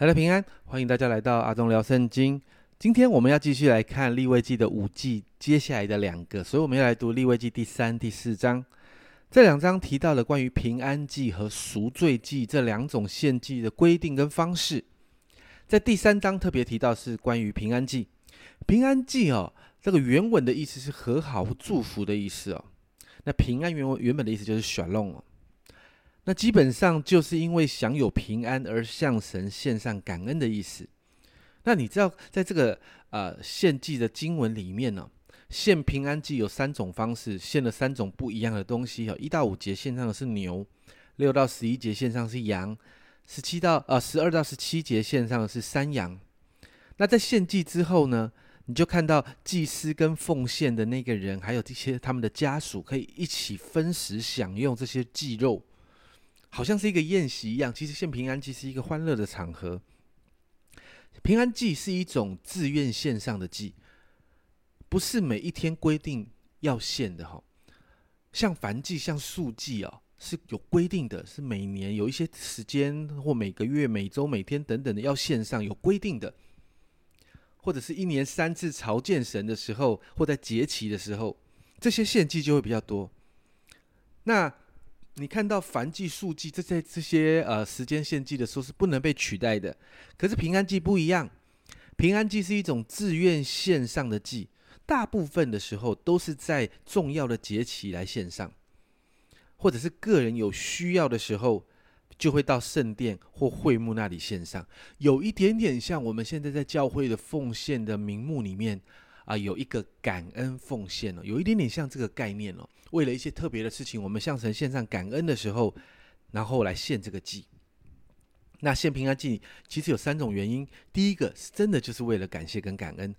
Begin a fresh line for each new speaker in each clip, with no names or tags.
大家平安，欢迎大家来到阿忠聊圣经。今天我们要继续来看立位记的五季，接下来的两个，所以我们要来读立位记第三、第四章。这两章提到了关于平安祭和赎罪祭这两种献祭的规定跟方式。在第三章特别提到是关于平安祭。平安祭哦，这个原文的意思是和好或祝福的意思哦。那平安原文原本的意思就是 shalom 哦。那基本上就是因为享有平安而向神献上感恩的意思。那你知道，在这个呃献祭的经文里面呢，献平安祭有三种方式，献了三种不一样的东西哦。一到五节献上的是牛，六到十一节献上是羊，十七到呃十二到十七节献上的是山羊。那在献祭之后呢，你就看到祭司跟奉献的那个人，还有这些他们的家属，可以一起分食享用这些祭肉。好像是一个宴席一样，其实献平安祭是一个欢乐的场合。平安祭是一种自愿献上的祭，不是每一天规定要献的哈。像燔祭、像素祭啊，是有规定的，是每年有一些时间或每个月、每周、每天等等的要献上，有规定的。或者是一年三次朝见神的时候，或在节期的时候，这些献祭就会比较多。那你看到凡祭、数祭这些这些呃时间献祭的时候是不能被取代的，可是平安祭不一样，平安祭是一种自愿献上的祭，大部分的时候都是在重要的节期来献上，或者是个人有需要的时候，就会到圣殿或会幕那里献上，有一点点像我们现在在教会的奉献的名目里面。啊，有一个感恩奉献哦，有一点点像这个概念哦。为了一些特别的事情，我们向神献上感恩的时候，然后来献这个祭。那献平安祭其实有三种原因：第一个是真的就是为了感谢跟感恩；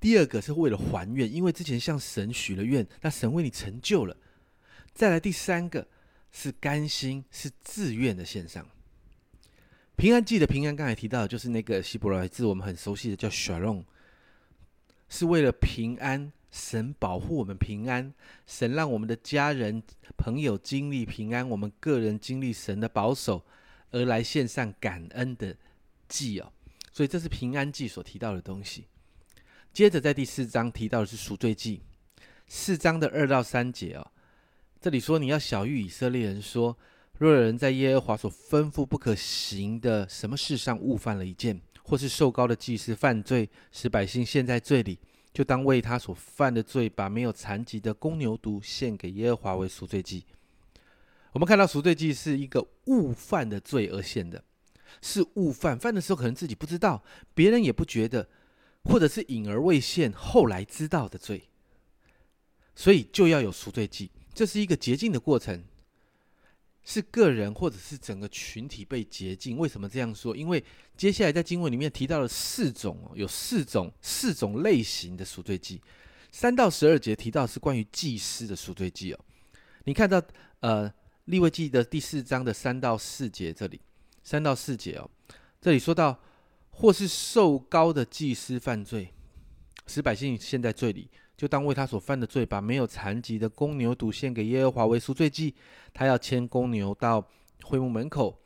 第二个是为了还愿，因为之前向神许了愿，那神为你成就了；再来第三个是甘心，是自愿的献上。平安祭的平安，刚才提到就是那个希伯来字，我们很熟悉的叫 shalom。是为了平安，神保护我们平安，神让我们的家人朋友经历平安，我们个人经历神的保守，而来献上感恩的祭哦。所以这是平安祭所提到的东西。接着在第四章提到的是赎罪祭，四章的二到三节哦，这里说你要小谕以色列人说，若有人在耶和华所吩咐不可行的什么事上误犯了一件。或是受高的祭司犯罪，使百姓陷在罪里，就当为他所犯的罪，把没有残疾的公牛犊献给耶和华为赎罪祭。我们看到赎罪祭是一个误犯的罪而献的，是误犯，犯的时候可能自己不知道，别人也不觉得，或者是隐而未现，后来知道的罪，所以就要有赎罪祭，这是一个洁净的过程。是个人或者是整个群体被洁净？为什么这样说？因为接下来在经文里面提到了四种哦，有四种四种类型的赎罪祭。三到十二节提到是关于祭司的赎罪祭哦。你看到呃立位记的第四章的三到四节这里，三到四节哦，这里说到或是受高的祭司犯罪，使百姓陷在罪里。就当为他所犯的罪，把没有残疾的公牛犊献给耶和华为赎罪祭。他要牵公牛到会幕门口，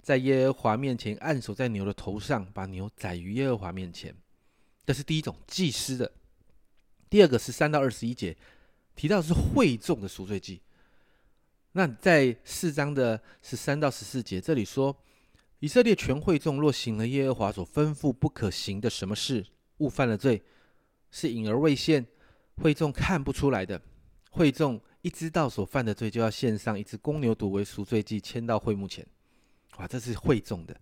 在耶和华面前按手在牛的头上，把牛宰于耶和华面前。这是第一种祭司的。第二个是三到二十一节提到是会众的赎罪祭。那在四章的十三到十四节这里说，以色列全会众若行了耶和华所吩咐不可行的什么事，误犯了罪，是隐而未现。会众看不出来的，会众一知道所犯的罪，就要献上一只公牛犊为赎罪祭，牵到会幕前。哇，这是会众的。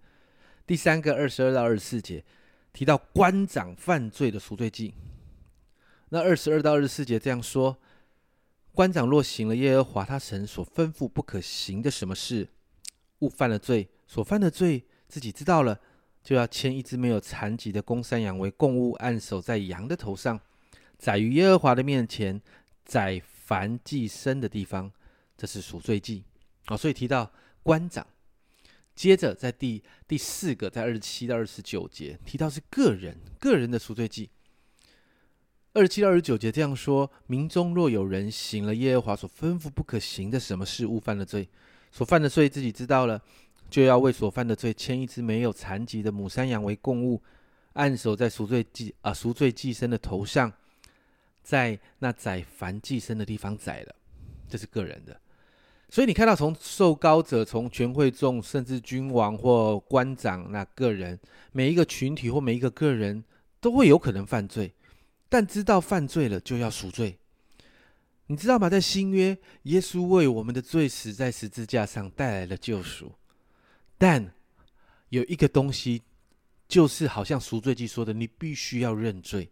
第三个二十二到二十四节提到官长犯罪的赎罪祭。那二十二到二十四节这样说：官长若行了耶和华他神所吩咐不可行的什么事，误犯了罪，所犯的罪自己知道了，就要牵一只没有残疾的公山羊为供物，按手在羊的头上。宰于耶和华的面前，宰凡祭牲的地方，这是赎罪祭啊。所以提到官长，接着在第第四个，在二十七到二十九节提到是个人个人的赎罪祭。二十七到二十九节这样说：民中若有人行了耶和华所吩咐不可行的什么事，误犯了罪，所犯的罪自己知道了，就要为所犯的罪牵一只没有残疾的母山羊为供物，按手在赎罪祭啊赎罪祭牲的头上，在那宰凡寄生的地方宰了。这是个人的。所以你看到，从受高者、从全会众，甚至君王或官长，那个人，每一个群体或每一个个人，都会有可能犯罪，但知道犯罪了就要赎罪。你知道吗？在新约，耶稣为我们的罪死在十字架上，带来了救赎。但有一个东西，就是好像赎罪记说的，你必须要认罪，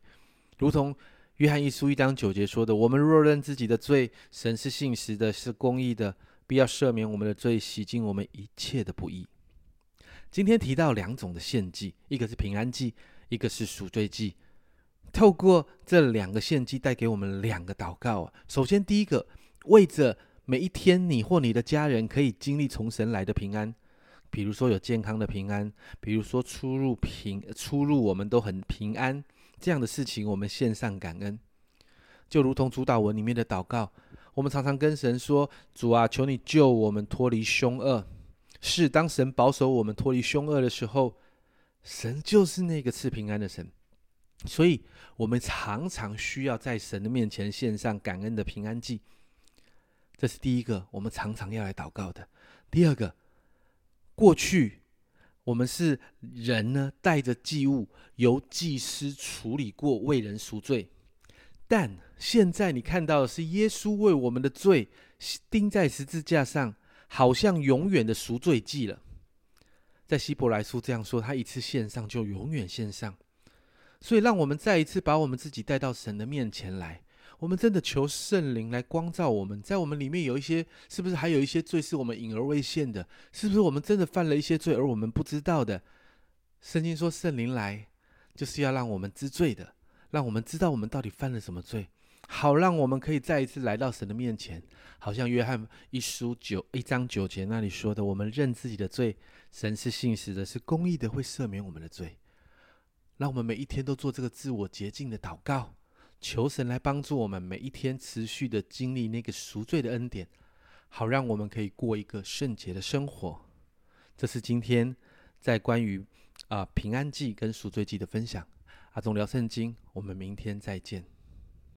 如同约翰一书一章九节说的：“我们若认自己的罪，神是信实的，是公义的，必要赦免我们的罪，洗净我们一切的不义。”今天提到两种的献祭，一个是平安祭，一个是赎罪祭。透过这两个献祭，带给我们两个祷告啊。首先，第一个，为着每一天你或你的家人可以经历从神来的平安，比如说有健康的平安，比如说出入平出入我们都很平安这样的事情，我们献上感恩。就如同主导文里面的祷告，我们常常跟神说：“主啊，求你救我们脱离凶恶。”是当神保守我们脱离凶恶的时候，神就是那个赐平安的神。所以，我们常常需要在神的面前献上感恩的平安祭。这是第一个，我们常常要来祷告的。第二个，过去我们是人呢，带着祭物由祭司处理过，为人赎罪。但现在你看到的是耶稣为我们的罪钉在十字架上，好像永远的赎罪祭了。在希伯来书这样说：他一次献上，就永远献上。所以，让我们再一次把我们自己带到神的面前来。我们真的求圣灵来光照我们，在我们里面有一些，是不是还有一些罪是我们隐而未现的？是不是我们真的犯了一些罪而我们不知道的？圣经说，圣灵来就是要让我们知罪的，让我们知道我们到底犯了什么罪，好让我们可以再一次来到神的面前。好像约翰一书九一章九节那里说的：“我们认自己的罪，神是信实的，是公义的，会赦免我们的罪。”让我们每一天都做这个自我洁净的祷告，求神来帮助我们每一天持续的经历那个赎罪的恩典，好让我们可以过一个圣洁的生活。这是今天在关于啊平安记跟赎罪记的分享。阿忠聊圣经，我们明天再见。